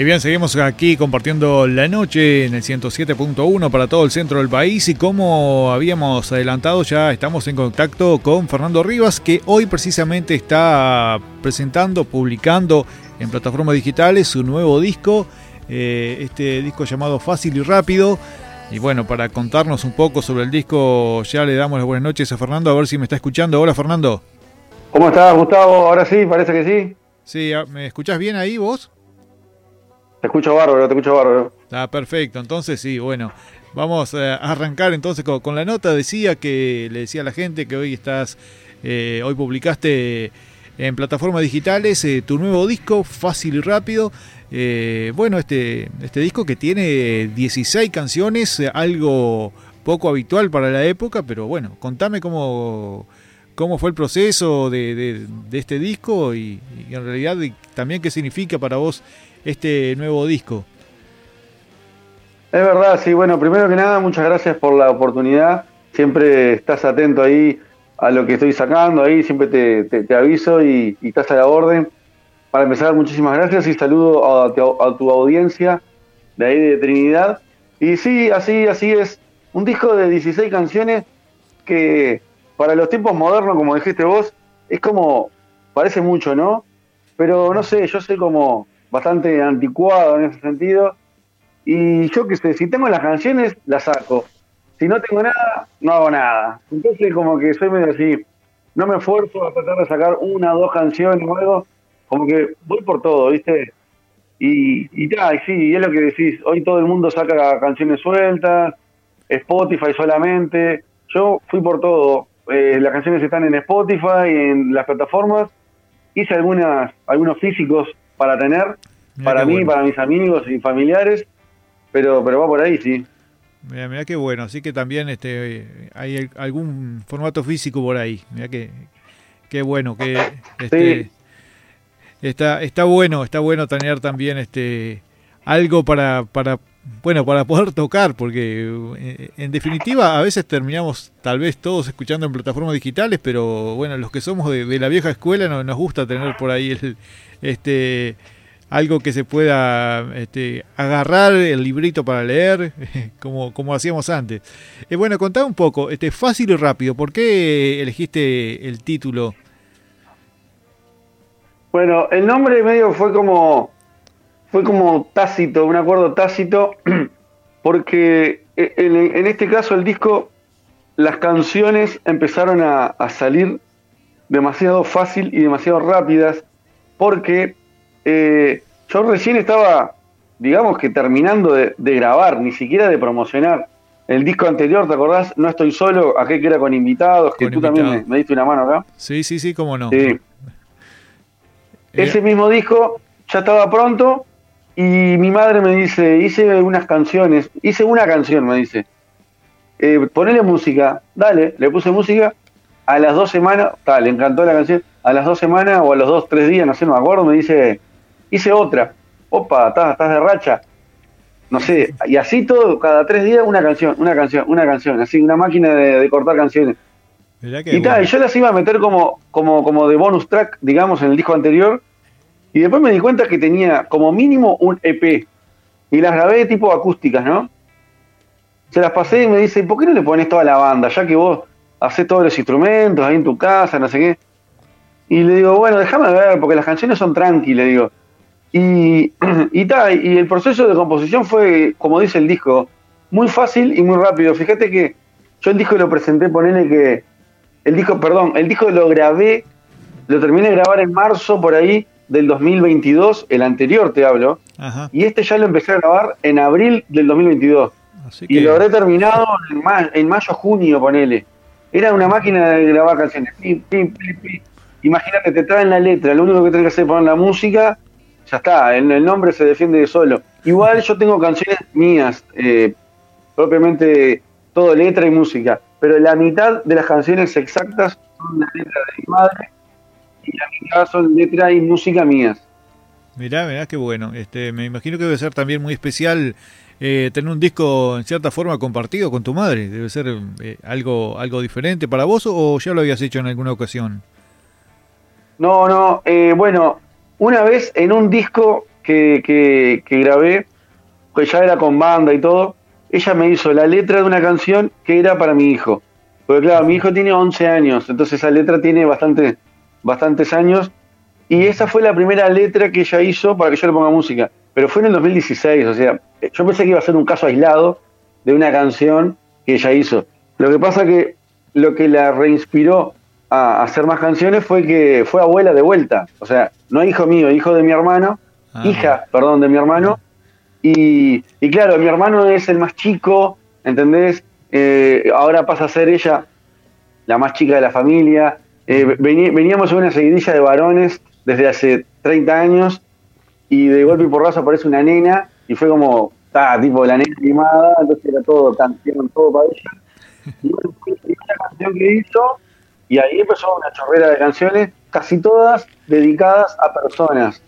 Y bien, seguimos aquí compartiendo la noche en el 107.1 para todo el centro del país y como habíamos adelantado ya estamos en contacto con Fernando Rivas que hoy precisamente está presentando, publicando en plataformas digitales su nuevo disco, eh, este disco llamado Fácil y Rápido. Y bueno, para contarnos un poco sobre el disco ya le damos las buenas noches a Fernando, a ver si me está escuchando. Hola Fernando. ¿Cómo estás Gustavo? Ahora sí, parece que sí. Sí, ¿me escuchás bien ahí vos? Te escucho bárbaro, te escucho bárbaro. Ah, perfecto. Entonces sí, bueno, vamos a arrancar entonces con, la nota. Decía que le decía a la gente que hoy estás, eh, hoy publicaste en plataformas digitales eh, tu nuevo disco, fácil y rápido. Eh, bueno, este, este disco que tiene 16 canciones, algo poco habitual para la época, pero bueno, contame cómo, cómo fue el proceso de, este disco y en realidad también qué significa para vos este nuevo disco. Es verdad, sí, bueno, primero que nada, muchas gracias por la oportunidad. Siempre estás atento ahí a lo que estoy sacando, ahí siempre te, aviso y, estás a la orden. Para empezar, muchísimas gracias y saludo a, tu audiencia de ahí de Trinidad. Y sí, así, así es. Un disco de 16 canciones que para los tiempos modernos, como dijiste vos, es como, parece mucho, ¿no? Pero no sé, yo soy como, bastante anticuado en ese sentido. Y yo qué sé, si tengo las canciones, las saco. Si no tengo nada, no hago nada. Entonces como que soy medio así, no me esfuerzo a tratar de sacar una o dos canciones o algo, como que voy por todo, ¿viste? Y, y ya, y sí, es lo que decís, hoy todo el mundo saca canciones sueltas, Spotify solamente, yo fui por todo, eh, las canciones están en Spotify, en las plataformas, hice algunas, algunos físicos para tener, para mí, para mis amigos y familiares, pero, pero va por ahí, sí. Mira, mira qué bueno, así que también este hay algún formato físico por ahí. Mira que qué bueno que este, está está bueno, está bueno tener también este algo para para bueno, para poder tocar, porque eh, en definitiva a veces terminamos tal vez todos escuchando en plataformas digitales, pero bueno, los que somos de, la vieja escuela no, nos gusta tener por ahí el, este algo que se pueda este, agarrar el librito para leer, como, como hacíamos antes. Eh, bueno, contá un poco, este, fácil y rápido, ¿por qué elegiste el título? Bueno, el nombre medio fue como fue como tácito, un acuerdo tácito, porque e, en, este caso el disco, las canciones empezaron a, salir demasiado fácil y demasiado rápidas, porque eh, yo recién estaba, digamos que terminando de, grabar, ni siquiera de promocionar. El disco anterior, ¿te acordás? No estoy solo, aquel que era con invitados, que tú también me, diste una mano acá. Sí, sí, sí, cómo no. Sí. Ese eh, mismo disco ya estaba pronto y mi madre me dice, hice unas canciones, hice una canción, me dice, eh, ponele música, dale, le puse música, a las dos semanas, tal, le encantó la canción, a las dos semanas o a los dos, tres días, no sé, no me acuerdo, me dice, hice otra, opa, estás, estás de racha, no sé, y así todo, cada tres días una canción, una canción, una canción, así, una máquina de, cortar canciones. y tal, yo las iba a meter como, como, como de bonus track, digamos, en el disco anterior, y después me di cuenta que tenía como mínimo un EP. Y las grabé tipo acústicas, ¿no? Se las pasé y me dice, ¿por qué no le pones toda la banda? Ya que vos haces todos los instrumentos ahí en tu casa, no sé qué. Y le digo, bueno, déjame ver, porque las canciones son tranqui, le digo. Y, y, y el proceso de composición fue, como dice el disco, muy fácil y muy rápido. Fíjate que yo el disco lo presenté, ponele que. El disco, perdón, el disco lo grabé, lo terminé de grabar en marzo por ahí, del 2022, el anterior te hablo, y este ya lo empecé a grabar en abril del 2022. Y lo habré terminado en, mayo, junio, ponele. Era una máquina de grabar canciones. Imagínate, te traen la letra, lo único que tenés que hacer es poner la música, ya está, el, el nombre se defiende solo. Igual yo tengo canciones mías, eh, propiamente todo letra y música, pero la mitad de las canciones exactas son la letra de mi madre y la mitad son letra y música mías. Mirá, mirá, qué bueno. Este, me imagino que debe ser también muy especial eh, tener un disco en cierta forma compartido con tu madre. Debe ser eh, algo, algo diferente para vos o ya lo habías hecho en alguna ocasión. No, no, eh, bueno, una vez en un disco que, que, que grabé, que ya era con banda y todo, ella me hizo la letra de una canción que era para mi hijo. Porque claro, mi hijo tiene 11 años, entonces esa letra tiene bastante, bastantes años. Y esa fue la primera letra que ella hizo para que yo le ponga música. Pero fue en el 2016, o sea, yo pensé que iba a ser un caso aislado de una canción que ella hizo. Lo que pasa que lo que la reinspiró a hacer más canciones fue que fue abuela de vuelta. O sea, no hijo mío, hijo de mi hermano, Ah. hija, perdón, de mi hermano. Y, y claro, mi hermano es el más chico, ¿entendés? Eh, ahora pasa a ser ella la más chica de la familia. Eh, vení- veníamos en una seguidilla de varones desde hace 30 años y de golpe y porrazo aparece una nena y fue como, está, tipo la nena animada, entonces era todo canción, todo para ella. Y bueno, fue la canción que hizo y ahí empezó una chorrera de canciones, casi todas dedicadas a personas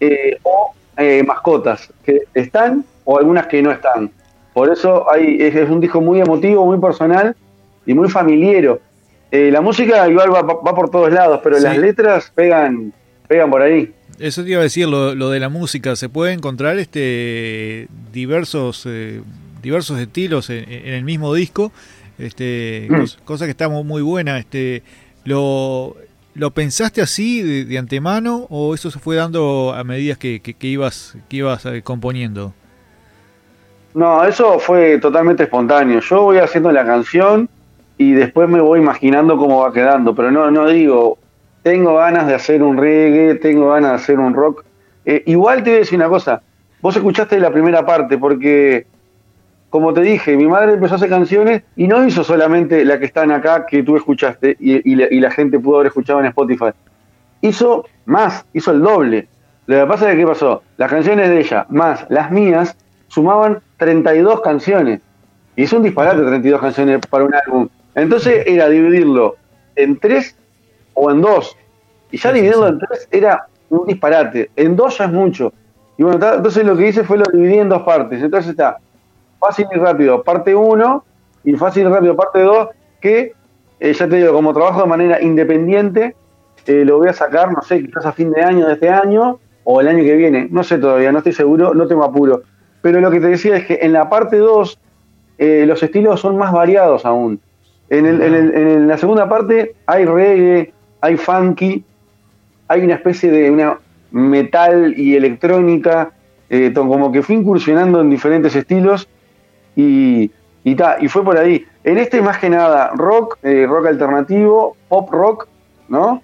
eh, o eh, mascotas que están o algunas que no están. Por eso hay, es, es un disco muy emotivo, muy personal y muy familiero. Eh, la música igual va, va por todos lados, pero Sí. las letras pegan, pegan por ahí. Eso te iba a decir, lo, lo de la música, se puede encontrar este diversos eh, diversos estilos en, en el mismo disco, este, Mm. cos- cosa que está mu- muy buena. Este, lo, ¿Lo pensaste así de, de antemano o eso se fue dando a medida que, que- que ibas que ibas eh, componiendo? No, eso fue totalmente espontáneo. Yo voy haciendo la canción y después me voy imaginando cómo va quedando, pero no, no digo, tengo ganas de hacer un reggae, tengo ganas de hacer un rock. Eh, igual te voy a decir una cosa, vos escuchaste la primera parte porque, como te dije, mi madre empezó a hacer canciones y no hizo solamente la que están acá que tú escuchaste y, la, y la gente pudo haber escuchado en Spotify. Hizo más, hizo el doble. Lo que pasa es que, ¿qué pasó? Las canciones de ella más las mías sumaban 32 canciones. Y es un disparate 32 canciones para un álbum. Entonces era dividirlo en tres o en dos. Y ya Sí, dividirlo sí. en tres era un disparate. En dos ya es mucho. Y bueno, entonces lo que hice fue lo dividí en dos partes. Entonces está fácil y rápido, parte 1, y fácil y rápido, parte 2, que eh, ya te digo, como trabajo de manera independiente, eh, lo voy a sacar, no sé, quizás a fin de año de este año o el año que viene. No sé todavía, no estoy seguro, no tengo apuro. Pero lo que te decía es que en la parte 2 eh, los estilos son más variados aún. En, el- en el- en la segunda parte hay reggae, hay funky, hay una especie de una metal y electrónica, eh, como que fui incursionando en diferentes estilos y, y, ta, y fue por ahí. En este más que nada rock, eh, rock alternativo, pop rock, ¿no?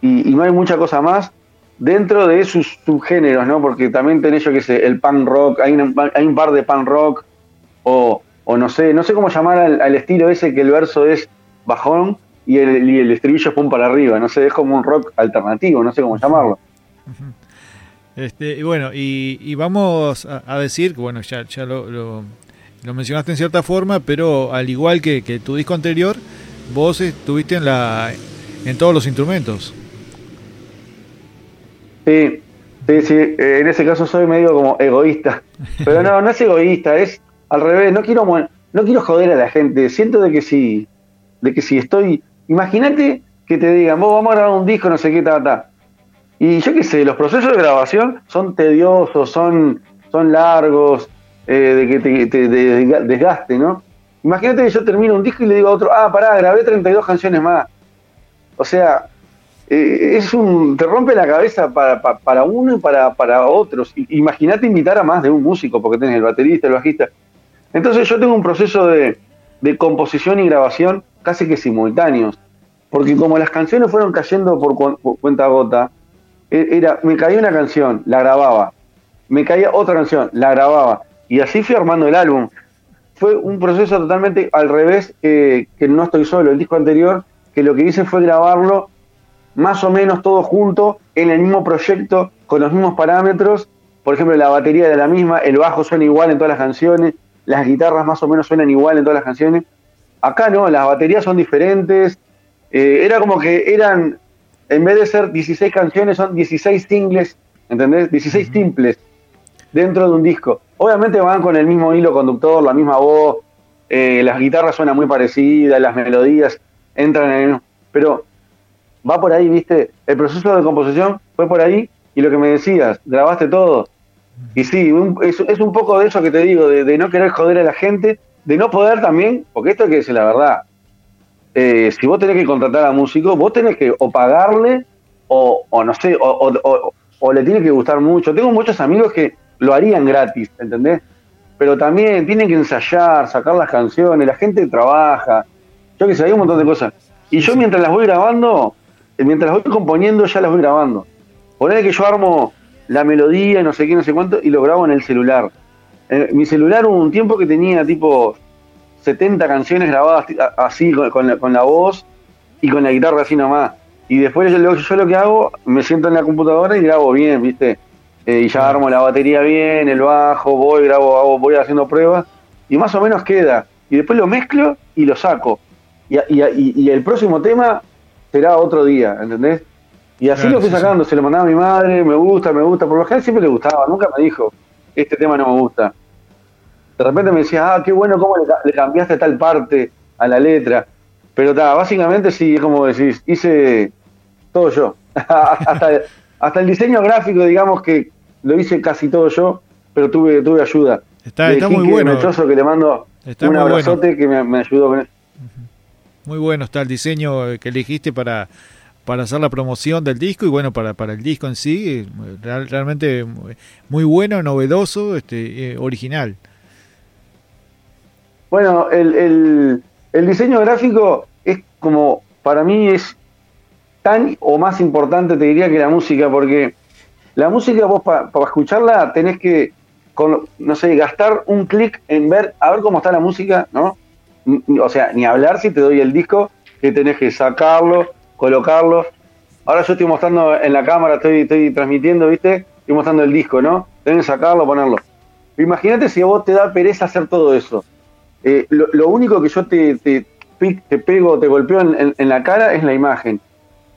Y, y no hay mucha cosa más dentro de sus subgéneros, ¿no? Porque también tenés, yo qué sé, el punk rock, hay, una- hay un par de punk rock, o, o no sé, no sé cómo llamar al, al estilo ese que el verso es bajón y el, y el estribillo es pum para arriba, no sé, es como un rock alternativo, no sé cómo llamarlo. Este, y bueno, y, y vamos a, a decir bueno, ya, ya lo, lo- lo mencionaste en cierta forma, pero al igual que, que tu disco anterior, vos estuviste en, la, en todos los instrumentos. Sí, sí, sí, eh, en ese caso soy medio como egoísta, pero no, no es egoísta, es al revés, no quiero, no quiero joder a la gente, siento de que si, de que si estoy, imagínate que te digan, vos vamos a grabar un disco, no sé qué, ta, ta, y yo qué sé, los procesos de grabación son tediosos, son, son largos, eh, de que te, te- de desgaste, ¿no? Imagínate que yo termino un disco y le digo a otro, ah, pará, grabé 32 canciones más. O sea, eh, es un te rompe la cabeza para, pa- para uno y para, para otros. Imagínate invitar a más de un músico, porque tenés el baterista, el bajista. Entonces yo tengo un proceso de, composición y grabación casi que simultáneos. Porque como las canciones fueron cayendo por, cu- por cuenta gota, e- era, me caía una canción, la grababa. Me caía otra canción, la grababa. Y así fui armando el álbum. Fue un proceso totalmente al revés que, que no estoy solo. El disco anterior, que lo que hice fue grabarlo más o menos todo junto en el mismo proyecto con los mismos parámetros. Por ejemplo, la batería de la misma, el bajo suena igual en todas las canciones, las guitarras más o menos suenan igual en todas las canciones. Acá no, las baterías son diferentes. Eh, era como que eran, en vez de ser 16 canciones, son 16 singles, ¿entendés? 16 simples dentro de un disco. Obviamente van con el mismo hilo conductor, la misma voz, eh, las guitarras suenan muy parecidas, las melodías entran en el mismo. Pero va por ahí, ¿viste? El proceso de composición fue por ahí y lo que me decías, grabaste todo. Y sí, es, es, un poco de eso que te digo, de, no querer joder a la gente, de no poder también, porque esto es que decir la verdad. Eh, si vos tenés que contratar a músico, vos tenés que o pagarle o, no sé, o, le tiene que gustar mucho. Tengo muchos amigos que lo harían gratis, ¿entendés? Pero también tienen que ensayar, sacar las canciones, la gente trabaja, yo que sé, hay un montón de cosas. Y yo mientras las voy grabando, eh, mientras las voy componiendo, ya las voy grabando. Poner que yo armo la melodía y no sé qué, no sé cuánto, y lo grabo en el celular. Eh, mi celular hubo un tiempo que tenía tipo 70 canciones grabadas así con, la, voz y con la guitarra así nomás. Y después yo, yo, lo que hago, me siento en la computadora y grabo bien, ¿viste? Eh, y ya armo la batería bien, el bajo, voy, grabo, hago, voy haciendo pruebas y más o menos queda. Y después lo mezclo y lo saco. Y, y, y el próximo tema será otro día, ¿entendés? Y así lo fui sacando, se lo mandaba a mi madre, me gusta, me gusta. Por lo general siempre le gustaba, nunca me dijo, este tema no me gusta. De repente me decía, ah, qué bueno cómo le, cambiaste tal parte a la letra. Pero está, básicamente sí, como decís, hice todo yo. hasta, hasta el diseño gráfico, digamos que lo hice casi todo yo, pero tuve, tuve ayuda. Está, está muy bueno. que le mando un abrazote que me, me ayudó con eso. Muy bueno está el diseño que elegiste para para hacer la promoción del disco y bueno, para, para el disco en sí, realmente muy bueno, novedoso, este, eh, original. Bueno, el, el, diseño gráfico es como, para mí es tan o más importante, te diría, que la música, porque la música vos para escucharla tenés que, con, no sé, gastar un clic en ver, a ver cómo está la música, ¿no? O sea, ni hablar si te doy el disco, que tenés que sacarlo, colocarlos. Ahora yo estoy mostrando en la cámara, estoy, estoy transmitiendo, ¿viste? Estoy mostrando el disco, ¿no? Deben sacarlo, ponerlo. Imagínate si a vos te da pereza hacer todo eso. Eh, lo, único que yo te, te, te pego, te golpeo en, la cara es la imagen.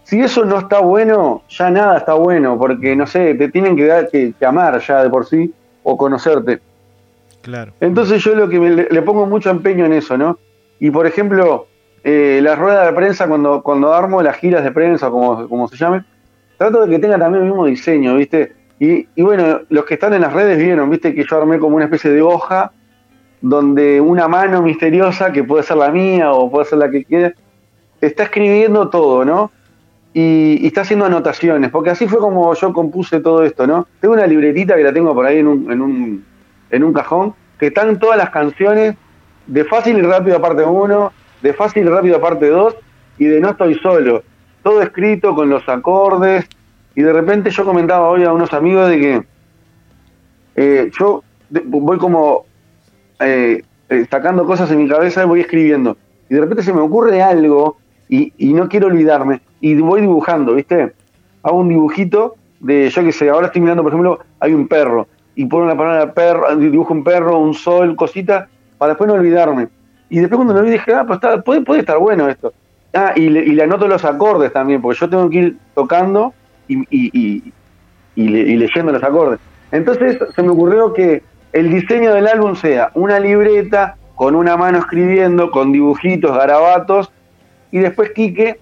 Si eso no está bueno, ya nada está bueno, porque no sé, te tienen que, dar, que, amar ya de por sí o conocerte. Claro. Entonces yo lo que le pongo mucho empeño en eso, ¿no? Y por ejemplo, eh, la rueda de prensa, cuando, cuando armo las giras de prensa, como, como se llame, trato de que tenga también el mismo diseño, ¿viste? Y, y, bueno, los que están en las redes vieron, ¿viste? Que yo armé como una especie de hoja donde una mano misteriosa, que puede ser la mía o puede ser la que quiera, está escribiendo todo, ¿no? Y, está haciendo anotaciones, porque así fue como yo compuse todo esto, ¿no? Tengo una libretita que la tengo por ahí en un, en un, en un cajón, que están todas las canciones de fácil y rápido parte 1, de Fácil Rápido parte 2 y de No Estoy Solo. Todo escrito con los acordes. Y de repente yo comentaba hoy a unos amigos de que eh, yo voy como eh, eh, sacando cosas en mi cabeza y voy escribiendo. Y de repente se me ocurre algo y, no quiero olvidarme. Y voy dibujando, ¿viste? Hago un dibujito de, yo qué sé, ahora estoy mirando, por ejemplo, hay un perro. Y pongo la palabra perro, dibujo un perro, un sol, cosita, para después no olvidarme. Y después cuando lo vi dije, ah, pues está, puede, puede estar bueno esto. Ah, y le, y anoto los acordes también, porque yo tengo que ir tocando y, y, leyendo los acordes. Entonces se me ocurrió que el diseño del álbum sea una libreta con una mano escribiendo, con dibujitos, garabatos, y después Quique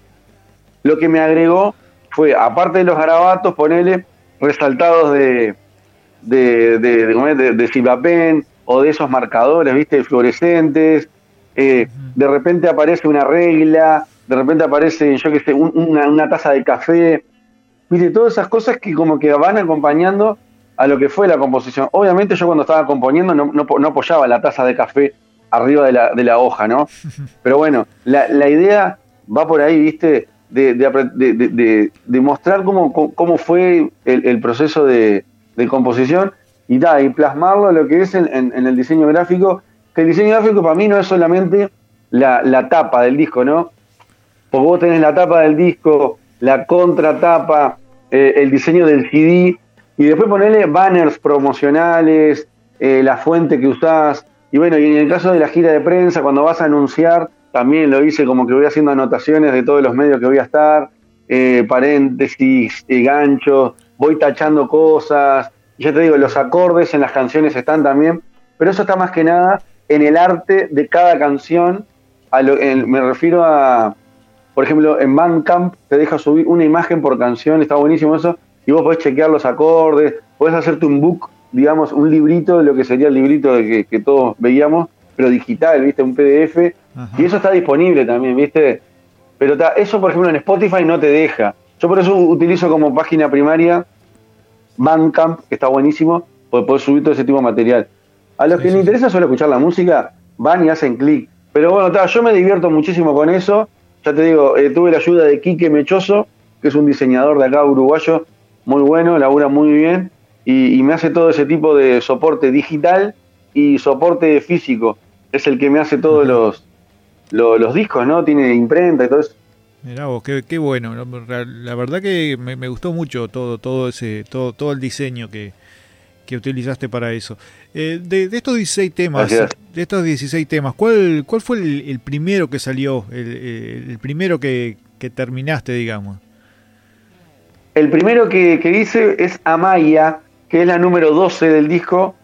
lo que me agregó fue, aparte de los garabatos, ponerle resaltados de, de, de, de, de, o de esos marcadores, viste, fluorescentes, eh, de repente aparece una regla, de repente aparece, yo qué sé, una, taza de café, mire, todas esas cosas que como que van acompañando a lo que fue la composición. Obviamente yo cuando estaba componiendo no, no, apoyaba la taza de café arriba de la, de la hoja, ¿no? Pero bueno, la, la idea va por ahí, ¿viste? De, de, de, mostrar cómo, cómo fue el, proceso de, composición y, da, y plasmarlo lo que es en, en el diseño gráfico que el diseño gráfico para mí no es solamente la, tapa del disco, ¿no? Porque vos tenés la tapa del disco, la contratapa, eh, el diseño del CD, Y después ponerle banners promocionales, eh, la fuente que usás. Y bueno, y en el caso de la gira de prensa, cuando vas a anunciar, también lo hice como que voy haciendo anotaciones de todos los medios que voy a estar, eh, paréntesis, eh, ganchos, voy tachando cosas. Ya te digo, los acordes en las canciones están también, pero eso está más que nada en el arte de cada canción. me refiero a, por ejemplo, en Bandcamp te deja subir una imagen por canción, está buenísimo eso, y vos podés chequear los acordes, podés hacerte un book, digamos, un librito de lo que sería el librito de que, todos veíamos, pero digital, ¿viste? Un PDF, y eso está disponible también, ¿viste? Pero eso, por ejemplo, en Spotify no te deja. Yo por eso utilizo como página primaria Bandcamp, que está buenísimo, porque podés subir todo ese tipo de material. A los que les interesa solo escuchar la música, van y hacen clic. Pero bueno, yo me divierto muchísimo con eso. Ya te digo, eh, tuve la ayuda de Quique Mechoso, que es un diseñador de acá uruguayo, muy bueno, labura muy bien, y, me hace todo ese tipo de soporte digital y soporte físico. Es el que me hace todos los, los, discos, ¿no? Tiene imprenta y todo eso. Mirá vos, qué, bueno. La verdad que me, gustó mucho todo, todo ese, todo, todo el diseño que, que utilizaste para eso. Eh, de, estos 16 temas, de estos 16 temas, ¿cuál, cuál fue el, primero que salió, el, primero que, terminaste, digamos? El primero que, hice es Amaya, que es la número 12 del disco,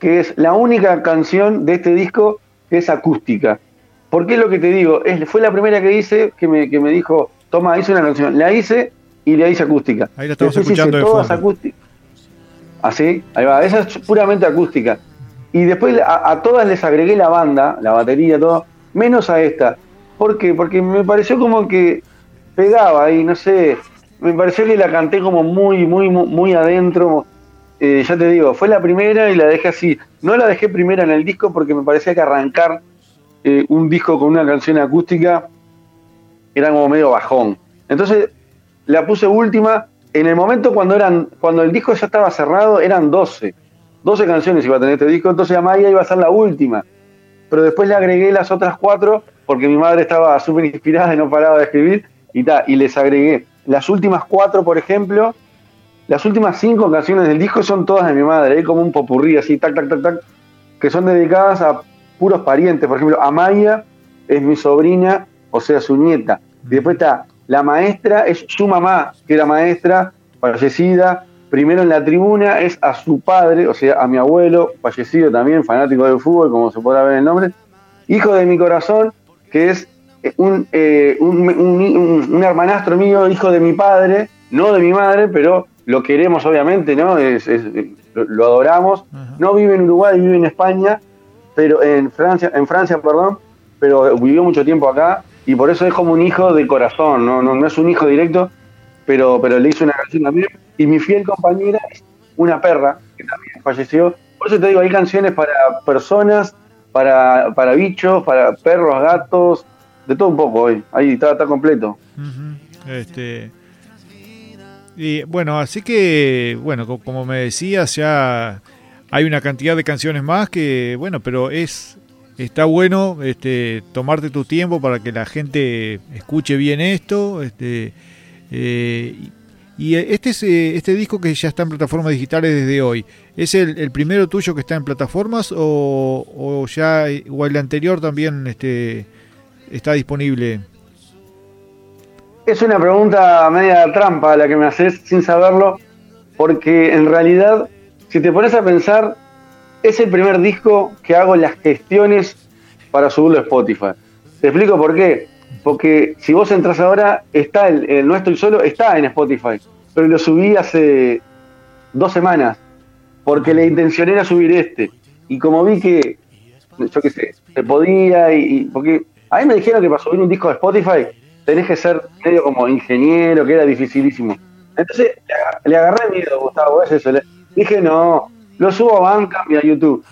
que es la única canción de este disco que es acústica. ¿Por qué es lo que te digo? Es, fue la primera que hice que me, que me dijo, toma, hice una canción. La hice y la hice acústica. Ahí la estamos escuchando de todas acústicas. Así, ahí va, esa es puramente acústica. Y después a, todas les agregué la banda, la batería, todo, menos a esta. ¿Por qué? Porque me pareció como que pegaba ahí, no sé, me pareció que la canté como muy, muy, muy, adentro. Eh, ya te digo, fue la primera y la dejé así. No la dejé primera en el disco porque me parecía que arrancar eh, un disco con una canción acústica era como medio bajón. Entonces la puse última en el momento cuando eran cuando el disco ya estaba cerrado, eran 12. 12 canciones iba a tener este disco, entonces Amaya iba a ser la última. Pero después le agregué las otras cuatro porque mi madre estaba súper inspirada y no paraba de escribir y, ta, y les agregué. Las últimas cuatro, por ejemplo, las últimas cinco canciones del disco son todas de mi madre, hay como un popurrí así, tac, tac, tac, tac, que son dedicadas a puros parientes. Por ejemplo, Amaya es mi sobrina, o sea, su nieta. Y después está la maestra es su mamá, que era maestra, fallecida. Primero en la tribuna es a su padre, o sea, a mi abuelo, fallecido también, fanático del fútbol, como se podrá ver en el nombre. Hijo de mi corazón, que es eh, eh, un, un, hermanastro mío, hijo de mi padre, no de mi madre, pero lo queremos obviamente, ¿no? Es, lo, adoramos. No vive en Uruguay, vive en España, pero en Francia, en Francia, perdón, pero vivió mucho tiempo acá y por eso es como un hijo de corazón, no, no, es un hijo directo, pero, pero le hizo una canción también. Y mi fiel compañera es una perra, que también falleció. Por eso te digo, hay canciones para personas, para, para bichos, para perros, gatos, de todo un poco hoy. Ahí está, está completo. Este. Y bueno, así que, bueno, como me decías, ya hay una cantidad de canciones más que, bueno, pero es está bueno este, tomarte tu tiempo para que la gente escuche bien esto. Este, eh, y este, es, eh, este disco que ya está en plataformas digitales desde hoy, ¿es el, primero tuyo que está en plataformas o, ya o el anterior también este, está disponible? Es una pregunta media trampa la que me haces sin saberlo, porque en realidad, si te pones a pensar, es el primer disco que hago las gestiones para subirlo a Spotify. Te explico por qué. Porque si vos entras ahora, está el, el No Estoy Solo, está en Spotify. Pero lo subí hace dos semanas. Porque la intención era subir este. Y como vi que, yo qué sé, se podía y, porque a mí me dijeron que para subir un disco de Spotify tenés que ser medio como ingeniero, que era dificilísimo. Entonces le agarré miedo, Gustavo, es eso. Dije, no, lo subo a Bandcamp y a YouTube.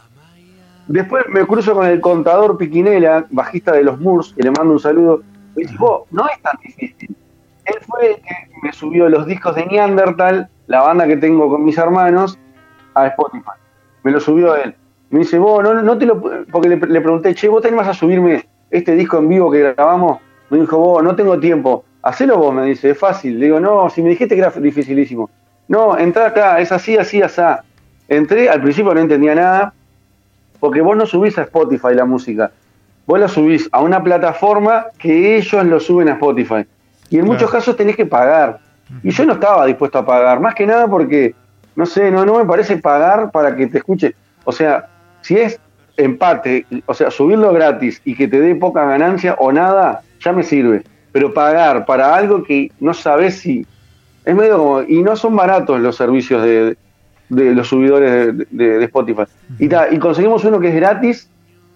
Después me cruzo con el contador Piquinela, bajista de los Moors, y le mando un saludo. Me dice, no es tan difícil. Él fue el que me subió los discos de Neandertal, la banda que tengo con mis hermanos, a Spotify. Me lo subió él. Me dice, vos, no, no te lo. Porque le, pregunté, che, vos tenés a subirme este disco en vivo que grabamos. Me dijo, vos, no tengo tiempo. Hacelo vos, me dice, es fácil. Le digo, no, si me dijiste que era dificilísimo. no, entra acá, es así, así, así. Entré, al principio no entendía nada, porque vos no subís a Spotify la música, vos la subís a una plataforma que ellos lo suben a Spotify. Y en muchos casos tenés que pagar. Y yo no estaba dispuesto a pagar, más que nada porque, no sé, no, no me parece pagar para que te escuche. O sea, si es empate, o sea, subirlo gratis y que te dé poca ganancia o nada, ya me sirve. Pero pagar para algo que no sabes si. Es medio como. Y no son baratos los servicios de, de los subidores de, Spotify. Y, y conseguimos uno que es gratis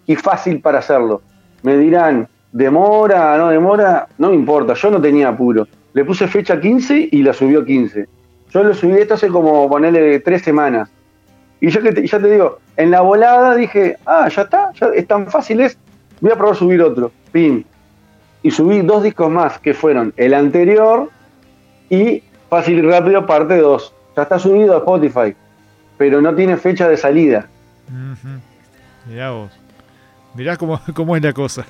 y fácil para hacerlo. Me dirán, demora, no demora, no me importa, yo no tenía apuro. Le puse fecha 15 y la subió 15. Yo lo subí esto hace como ponerle tres semanas. Y yo que ya te digo, en la volada dije, ah, ya está, ya es tan fácil es, voy a probar subir otro. Pim. Y subí dos discos más, que fueron el anterior y Fácil y Rápido parte 2. Ya está subido a Spotify, pero no tiene fecha de salida. Mirá vos. Mirá cómo, cómo es la cosa.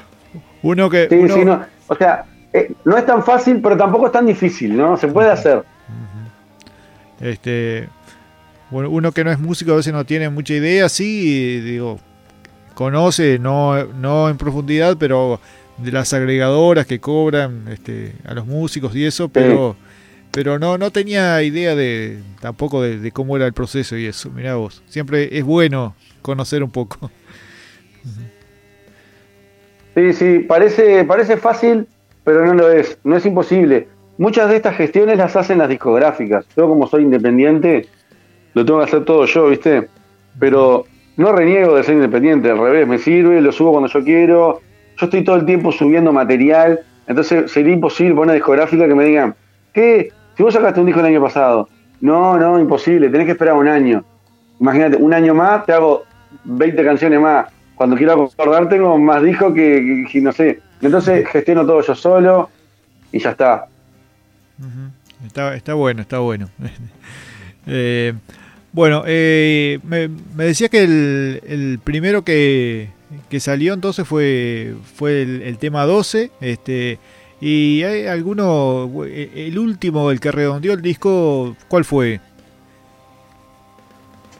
uno que. Sí, sí, no. O sea, eh, no es tan fácil, pero tampoco es tan difícil, ¿no? Se puede hacer. Este. Bueno, uno que no es músico a veces no tiene mucha idea, sí, digo, conoce, no, no en profundidad, pero de las agregadoras que cobran este, a los músicos y eso, pero pero no no tenía idea de tampoco de, cómo era el proceso y eso. Mirá vos, siempre es bueno conocer un poco. Sí, sí, parece, parece fácil, pero no lo es, no es imposible. Muchas de estas gestiones las hacen las discográficas. Yo como soy independiente, lo tengo que hacer todo yo, ¿viste? Pero no reniego de ser independiente, al revés, me sirve, lo subo cuando yo quiero. Yo estoy todo el tiempo subiendo material, entonces sería imposible poner una discográfica que me digan, ¿qué? Si vos sacaste un disco el año pasado, no, no, imposible, tenés que esperar un año. Imagínate, un año más, te hago 20 canciones más. Cuando quiero acordar, tengo más discos que, no sé. Entonces gestiono todo yo solo y ya está. Está, está bueno, está bueno. Eh, bueno, eh, me, me decías que el, primero que, salió entonces fue, fue el, tema 12. Este, y hay alguno, el último, el que redondeó el disco, ¿cuál fue?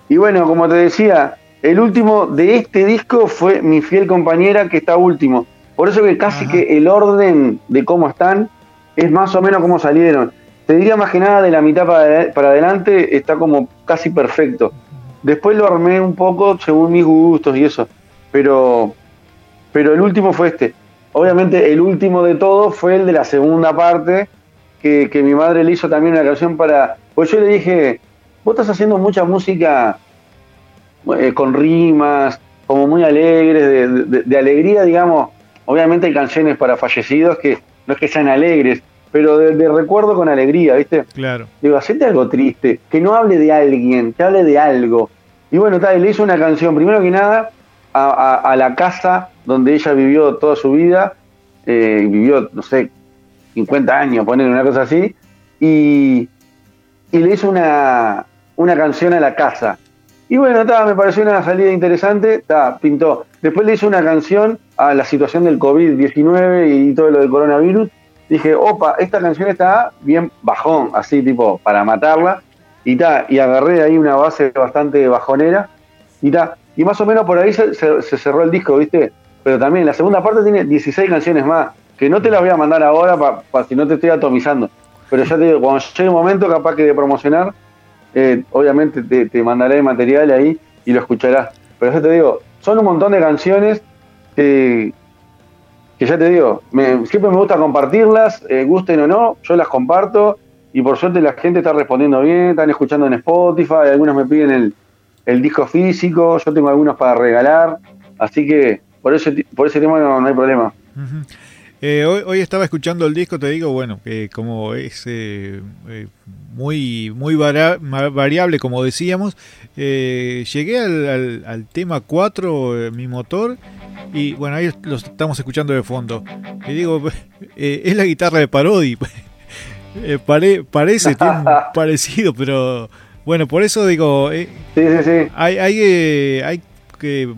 Y bueno, como te decía, el último de este disco fue Mi fiel compañera, que está último. Por eso que casi que el orden de cómo están es más o menos como salieron. Te diría más que nada de la mitad para, adelante está como casi perfecto. Después lo armé un poco según mis gustos y eso. Pero, pero el último fue este. Obviamente el último de todos fue el de la segunda parte, que, mi madre le hizo también una canción para... Pues yo le dije, vos estás haciendo mucha música eh, con rimas, como muy alegres, de, alegría, digamos. Obviamente hay canciones para fallecidos que no es que sean alegres, pero de, recuerdo con alegría, ¿viste? Claro. Digo, hacete algo triste, que no hable de alguien, que hable de algo. Y bueno, tal, le hizo una canción, primero que nada, a, la casa donde ella vivió toda su vida, eh, vivió, no sé, 50 años, poner una cosa así, y, y le hizo una, una canción a la casa. Y bueno, me pareció una salida interesante, pintó. Después le hizo una canción a la situación del COVID-19 y todo lo del coronavirus, dije, opa, esta canción está bien bajón, así tipo para matarla, y ta, y agarré ahí una base bastante bajonera, y ta, y más o menos por ahí se, cerró el disco, ¿viste? Pero también la segunda parte tiene 16 canciones más, que no te las voy a mandar ahora para si no te estoy atomizando. Pero ya te digo, cuando llegue un momento capaz que de promocionar, eh, obviamente te, te mandaré material ahí y lo escucharás. Pero ya te digo, son un montón de canciones que, que ya te digo, siempre me gusta compartirlas, eh, gusten o no, yo las comparto y por suerte la gente está respondiendo bien, están escuchando en Spotify, algunos me piden el, disco físico, yo tengo algunos para regalar, así que por ese, por ese tema no, hay problema. Eh, hoy, hoy, estaba escuchando el disco, te digo, bueno, que como es eh, muy, muy variable, como decíamos, llegué al, al, tema 4, mi motor, y bueno, ahí lo estamos escuchando de fondo. Y digo, eh, es la guitarra de Parodi. Eh, parece, tiene parecido, pero bueno, por eso digo, eh, sí, sí, sí. hay, hay, hay que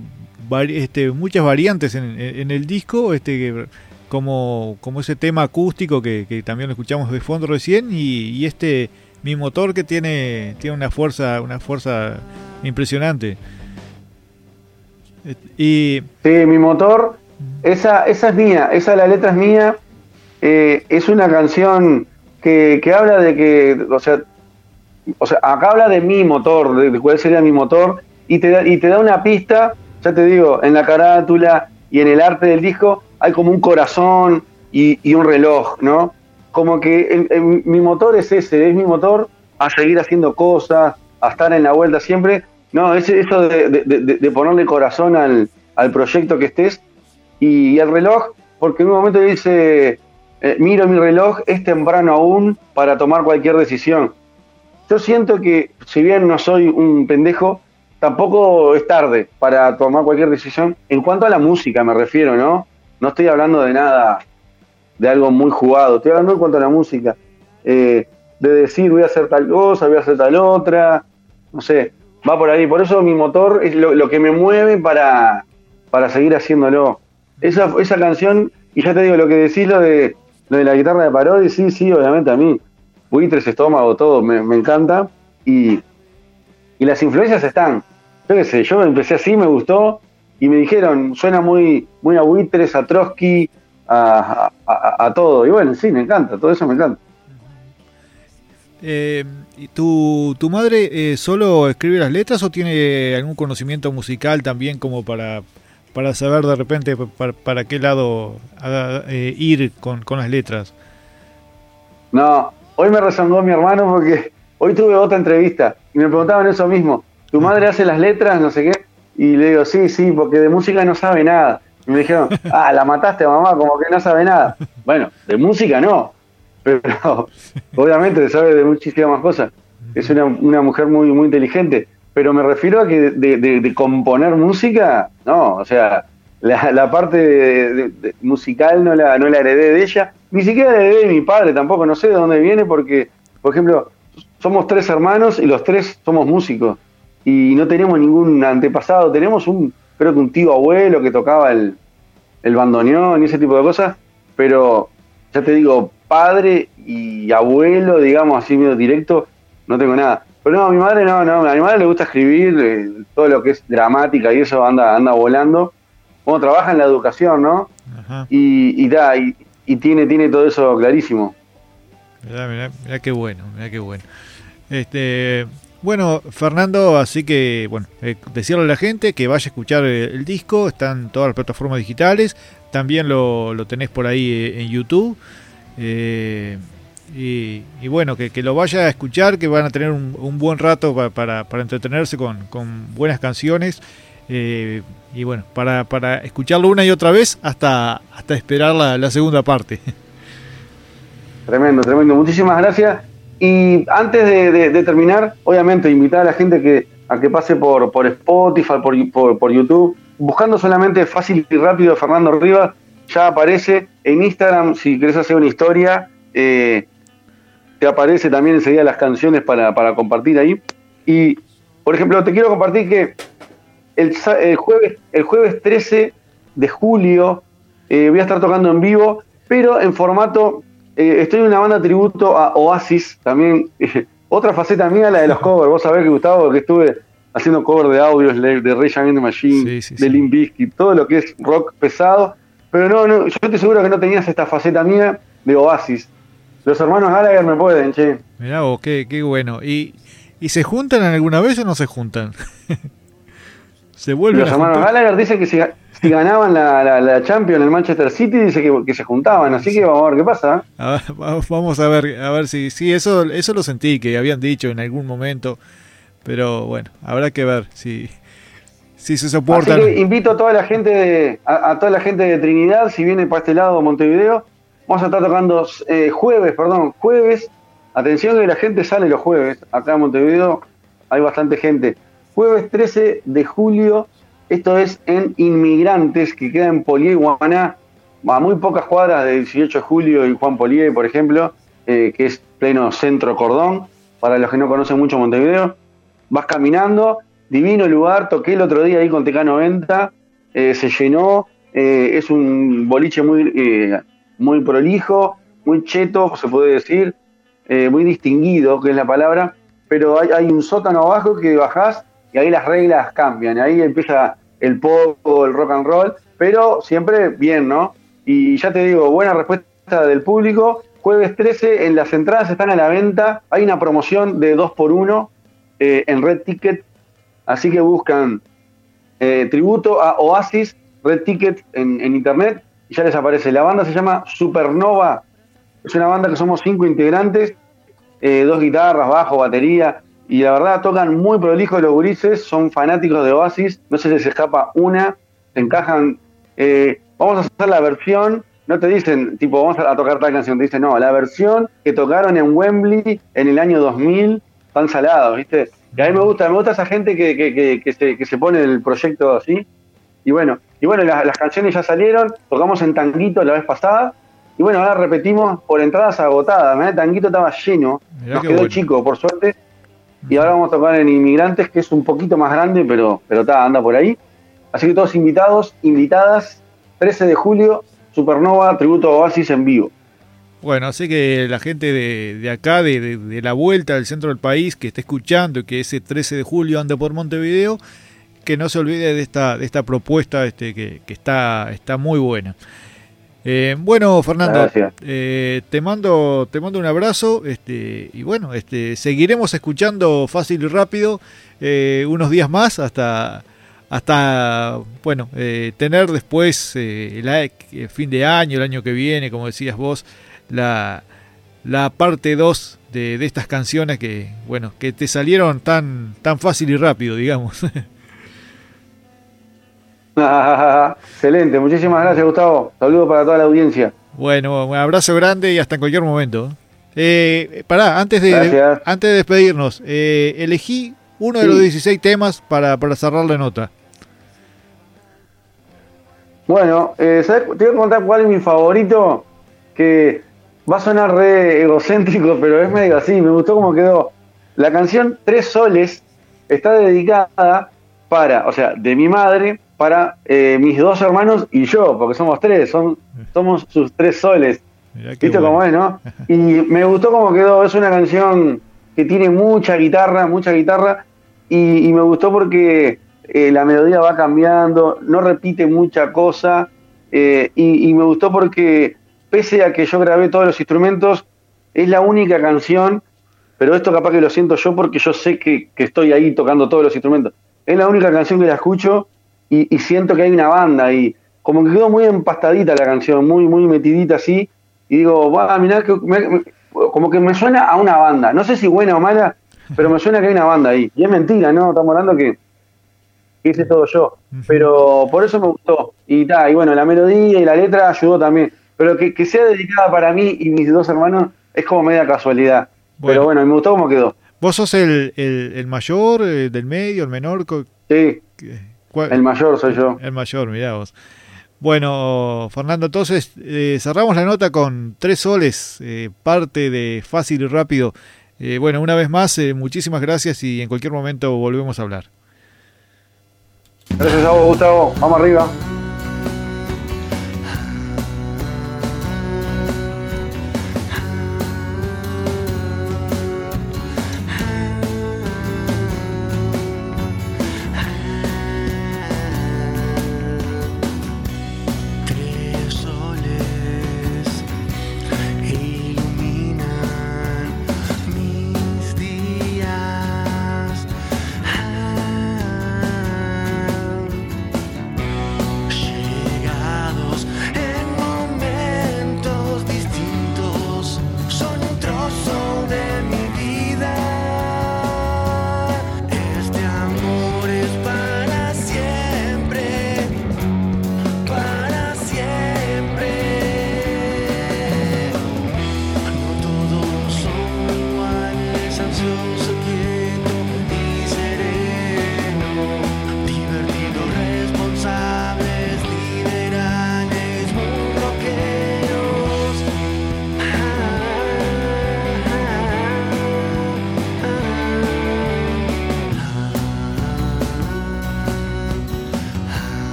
este, muchas variantes en, el disco, este, como, como ese tema acústico que, también lo escuchamos de fondo recién, y, este mi motor que tiene, tiene una fuerza, una fuerza impresionante. Y... Sí, mi motor, esa, esa es mía, esa la letra es mía. Eh, es una canción que, que, habla de que, o sea, o sea, acá habla de mi motor, de, cuál sería mi motor, y te, da, y te da una pista, ya te digo, en la carátula y en el arte del disco hay como un corazón y, y un reloj, ¿no? Como que mi motor es ese, es mi motor a seguir haciendo cosas, a estar en la vuelta siempre. No, es eso de, ponerle corazón al, al, proyecto que estés y, el reloj, porque en un momento dice, eh, miro mi reloj, es temprano aún para tomar cualquier decisión. Yo siento que, si bien no soy un pendejo, tampoco es tarde para tomar cualquier decisión. En cuanto a la música me refiero, ¿no? No estoy hablando de nada, de algo muy jugado. Estoy hablando en cuanto a la música. Eh, de decir voy a hacer tal cosa, voy a hacer tal otra. No sé, va por ahí. Por eso mi motor es lo, que me mueve para, para seguir haciéndolo. Esa, esa canción, y ya te digo, lo que decís, lo de, lo de la guitarra de parodia, sí, sí, obviamente a mí buitres, estómago, todo, me, encanta. Y, y, las influencias están. Yo qué sé, yo empecé así, me gustó, y me dijeron, suena muy, muy a buitres, a Trotsky, a, a, todo. Y bueno, sí, me encanta, todo eso me encanta. Eh, ¿tu, ¿Tu madre eh, solo escribe las letras o tiene algún conocimiento musical también como para, para saber de repente para, para qué lado eh, ir con, con, las letras? No, Hoy me rezongó mi hermano porque hoy tuve otra entrevista y me preguntaban eso mismo. ¿Tu madre hace las letras? No sé qué. Y le digo, sí, sí, porque de música no sabe nada. Y me dijeron, ah, la mataste mamá, como que no sabe nada. Bueno, de música no, pero obviamente sabe de muchísimas más cosas. Es una, mujer muy, muy inteligente, pero me refiero a que de, componer música, no, o sea, la, parte musical no la, no la heredé de ella, ni siquiera le de mi padre tampoco, no sé de dónde viene porque, por ejemplo, somos tres hermanos y los tres somos músicos y no tenemos ningún antepasado, tenemos un, creo que un tío abuelo que tocaba el, el bandoneón y ese tipo de cosas, pero ya te digo, padre y abuelo, digamos así medio directo, no tengo nada. Pero no, a mi madre no, no, a mi madre le gusta escribir, eh, todo lo que es dramática y eso anda, anda volando. Como trabaja en la educación, ¿no? Y, y, da, y, y tiene, tiene todo eso clarísimo. Mirá, qué bueno, mirá qué bueno. Este, bueno, Fernando, así que, bueno, eh, decirle a la gente que vaya a escuchar el, disco, están todas las plataformas digitales, también lo, lo tenés por ahí eh, en YouTube. Eh, y, bueno, que, lo vaya a escuchar, que van a tener un, buen rato para, para, entretenerse con, con, buenas canciones. Eh, y bueno, para, para escucharlo una y otra vez hasta, hasta esperar la, segunda parte. Tremendo, tremendo. Muchísimas gracias. Y antes de, terminar, obviamente invitar a la gente que, a que pase por, por Spotify, por, por, YouTube, buscando solamente fácil y rápido Fernando Rivas, ya aparece en Instagram, si querés hacer una historia, eh, te aparece también enseguida las canciones para, para compartir ahí. Y, por ejemplo, te quiero compartir que el, jueves, el jueves 13 de julio eh, voy a estar tocando en vivo, pero en formato, eh, estoy en una banda tributo a Oasis, también otra faceta mía, la de los covers. Vos sabés que Gustavo, que estuve haciendo cover de audios de, Rage Against the Machine, de Limp Bizkit, todo lo que es rock pesado. Pero no, no, yo estoy seguro que no tenías esta faceta mía de Oasis. Los hermanos Gallagher me pueden, che. Mirá vos, qué, qué bueno. ¿Y, ¿Y se juntan alguna vez o no se juntan? Se vuelve Los hermanos Gallagher dicen que si, ganaban la, la, la, Champions el Manchester City, dice que, se juntaban, así que vamos a ver qué pasa. vamos a ver, a ver si, sí, eso, eso lo sentí, que habían dicho en algún momento, pero bueno, habrá que ver si, si se soportan. Así que invito a toda la gente de, a, toda la gente de Trinidad, si viene para este lado Montevideo, vamos a estar tocando eh, jueves, perdón, jueves. Atención que la gente sale los jueves, acá en Montevideo hay bastante gente jueves 13 de julio. Esto es en Inmigrantes, que queda en Polié, Guaná, a muy pocas cuadras de 18 de julio y Juan Polié, por ejemplo, eh, que es pleno centro cordón, para los que no conocen mucho Montevideo. Vas caminando, divino lugar, toqué el otro día ahí con TK90, eh, se llenó, eh, es un boliche muy, muy prolijo, muy cheto, se puede decir. muy distinguido, que es la palabra, pero hay, un sótano abajo que bajás y ahí las reglas cambian, ahí empieza el pop, el rock and roll, pero siempre bien, ¿no? Y ya te digo, buena respuesta del público. Jueves 13, en las entradas están a la venta, hay una promoción de 2 por 1 eh, en Red Ticket, así que buscan eh, tributo a Oasis, Red Ticket en, en internet, y ya les aparece. La banda se llama Supernova es una banda que somos cinco integrantes, eh, dos guitarras, bajo, batería, y la verdad tocan muy prolijo los gurises, son fanáticos de Oasis, no se les escapa una, se encajan. Eh, vamos a hacer la versión, no te dicen, tipo, vamos a tocar tal canción, te dicen, no, la versión que tocaron en Wembley en el año 2000, tan salados, ¿viste? Y a mí me gusta, me gusta esa gente que, que, que, se, que se pone el proyecto así. Y bueno, y bueno las, las canciones ya salieron, tocamos en Tanguito la vez pasada, y bueno, ahora repetimos por entradas agotadas. El tanguito estaba lleno, nos quedó chico, por suerte. Y ahora vamos a tocar en Inmigrantes, que es un poquito más grande, pero, pero está, anda por ahí. Así que todos invitados, invitadas, 13 de julio, Supernova, tributo a Oasis en vivo. Bueno, así que la gente de, acá, de, la vuelta del centro del país, que esté escuchando que ese 13 de julio ande por Montevideo, que no se olvide de esta, de esta propuesta este, que, que está, está muy buena. Eh, bueno, Fernando, eh, te mando te mando un abrazo este, y bueno, este, seguiremos escuchando fácil y rápido eh, unos días más hasta hasta bueno tener después el, fin de año, el año que viene, como decías vos, la, la parte 2 de, de estas canciones que bueno que te salieron tan tan fácil y rápido, digamos. Excelente, muchísimas gracias Gustavo. Saludos para toda la audiencia. Bueno, un abrazo grande y hasta en cualquier momento. Eh, pará, antes de, antes de despedirnos, eh, elegí uno de los 16 temas para, para cerrar la nota. Bueno, eh, te voy a contar cuál es mi favorito, que va a sonar re egocéntrico, pero es medio así, me gustó cómo quedó. La canción Tres Soles está dedicada para, o sea, de mi madre, para eh, mis dos hermanos y yo, porque somos tres, son, somos sus tres soles. ¿Viste cómo es, no? Y me gustó cómo quedó, es una canción que tiene mucha guitarra, mucha guitarra, y, me gustó porque eh, la melodía va cambiando, no repite mucha cosa, eh, y, me gustó porque pese a que yo grabé todos los instrumentos, es la única canción, pero esto capaz que lo siento yo porque yo sé que, que estoy ahí tocando todos los instrumentos. Es la única canción que la escucho y, siento que hay una banda y como que quedó muy empastadita la canción, muy, muy metidita así, y digo, va, mirá, que como que me suena a una banda, no sé si buena o mala, pero me suena que hay una banda ahí, y es mentira, ¿no? Estamos hablando que, hice todo yo, pero por eso me gustó, y ta, y bueno, la melodía y la letra ayudó también, pero que, sea dedicada para mí y mis dos hermanos es como media casualidad, pero bueno, me gustó cómo quedó. ¿Vos sos el, el, mayor, eh, del medio, el menor? Sí. El mayor soy yo. El mayor, mirá vos. Bueno, Fernando, entonces eh, cerramos la nota con tres soles, eh, parte de fácil y rápido. Eh, bueno, una vez más, muchísimas gracias y en cualquier momento volvemos a hablar. Gracias a vos, Gustavo. Vamos arriba.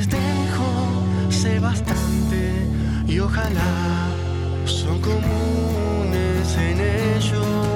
les dejo, sé bastante y ojalá son comunes en ellos.